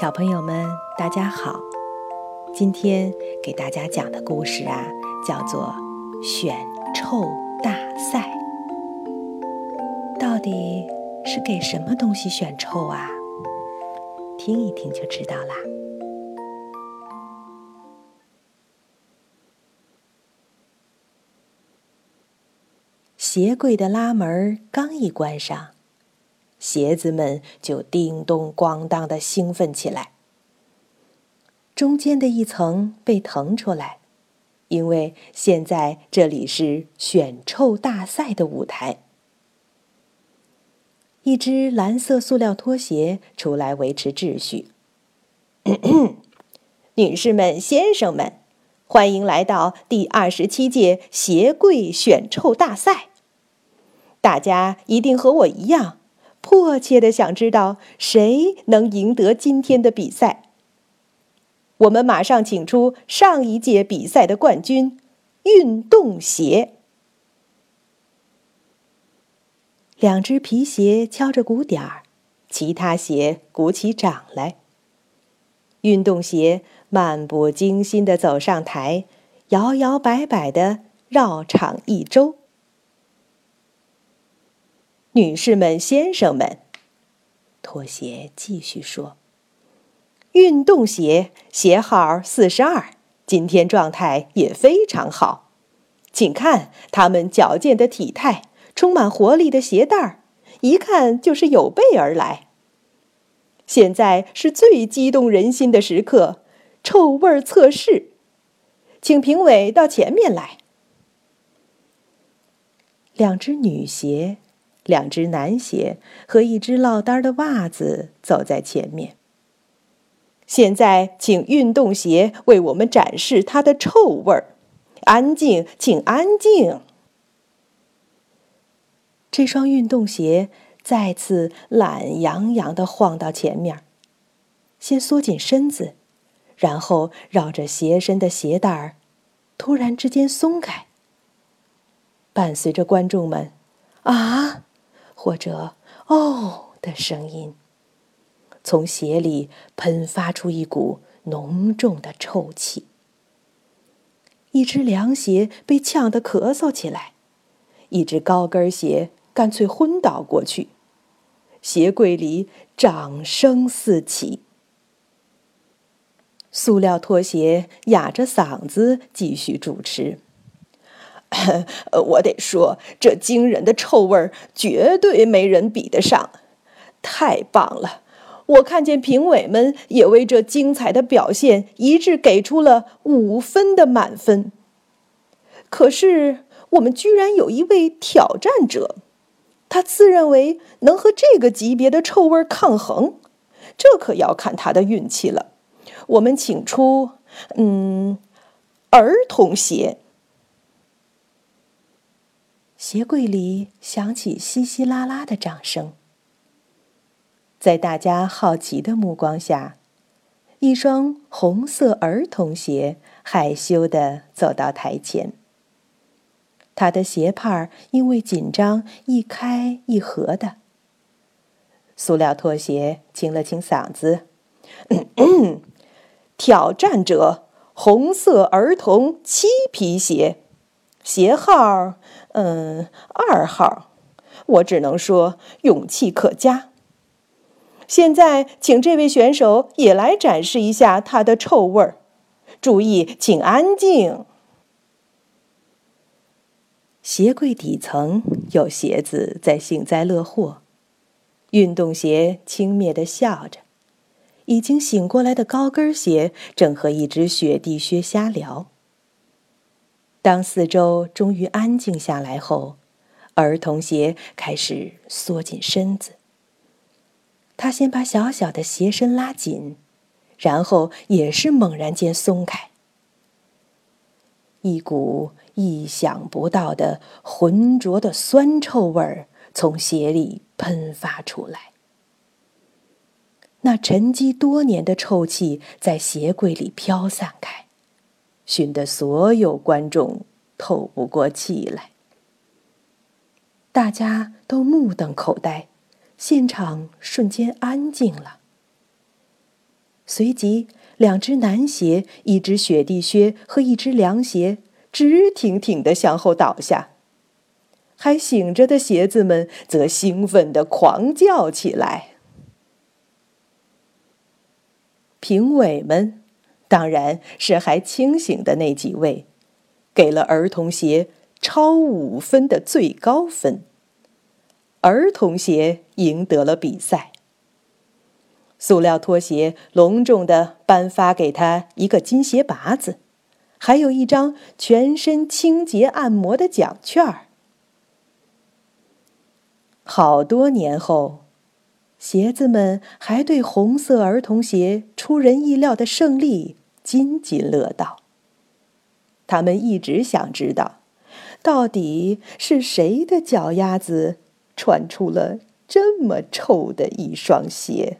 小朋友们，大家好！今天给大家讲的故事啊，叫做《选臭大赛》。到底是给什么东西选臭啊？听一听就知道啦。鞋柜的拉门刚一关上。鞋子们就叮咚咣当的兴奋起来。中间的一层被腾出来，因为现在这里是选臭大赛的舞台。一只蓝色塑料拖鞋出来维持秩序。女士们、先生们，欢迎来到第二十七届鞋柜选臭大赛。大家一定和我一样。迫切的想知道谁能赢得今天的比赛。我们马上请出上一届比赛的冠军——运动鞋。两只皮鞋敲着鼓点儿，其他鞋鼓起掌来。运动鞋漫不经心的走上台，摇摇摆摆的绕场一周。女士们、先生们，拖鞋继续说：“运动鞋鞋号四十二，今天状态也非常好。请看他们矫健的体态，充满活力的鞋带儿，一看就是有备而来。现在是最激动人心的时刻——臭味测试，请评委到前面来。两只女鞋。”两只男鞋和一只落单的袜子走在前面。现在，请运动鞋为我们展示它的臭味儿。安静，请安静。这双运动鞋再次懒洋洋的晃到前面，先缩紧身子，然后绕着鞋身的鞋带儿，突然之间松开。伴随着观众们“啊”。或者“哦”的声音，从鞋里喷发出一股浓重的臭气。一只凉鞋被呛得咳嗽起来，一只高跟鞋干脆昏倒过去。鞋柜里掌声四起。塑料拖鞋哑着嗓子继续主持。呃，我得说，这惊人的臭味儿绝对没人比得上，太棒了！我看见评委们也为这精彩的表现一致给出了五分的满分。可是，我们居然有一位挑战者，他自认为能和这个级别的臭味抗衡，这可要看他的运气了。我们请出，嗯，儿童鞋。鞋柜里响起稀稀拉拉的掌声。在大家好奇的目光下，一双红色儿童鞋害羞地走到台前。他的鞋帕因为紧张一开一合的。塑料拖鞋清了清嗓子：“挑战者，红色儿童漆皮鞋，鞋号。”嗯，二号，我只能说勇气可嘉。现在，请这位选手也来展示一下他的臭味儿。注意，请安静。鞋柜底层有鞋子在幸灾乐祸，运动鞋轻蔑的笑着，已经醒过来的高跟鞋正和一只雪地靴瞎聊。当四周终于安静下来后，儿童鞋开始缩紧身子。他先把小小的鞋身拉紧，然后也是猛然间松开。一股意想不到的浑浊的酸臭味儿从鞋里喷发出来。那沉积多年的臭气在鞋柜里飘散开。熏得所有观众透不过气来，大家都目瞪口呆，现场瞬间安静了。随即，两只男鞋、一只雪地靴和一只凉鞋直挺挺地向后倒下。还醒着的鞋子们则兴奋地狂叫起来。评委们，当然是还清醒的那几位，给了儿童鞋超五分的最高分。儿童鞋赢得了比赛。塑料拖鞋隆重地颁发给他一个金鞋拔子，还有一张全身清洁按摩的奖券儿。好多年后，鞋子们还对红色儿童鞋出人意料的胜利津津乐道。他们一直想知道，到底是谁的脚丫子穿出了这么臭的一双鞋。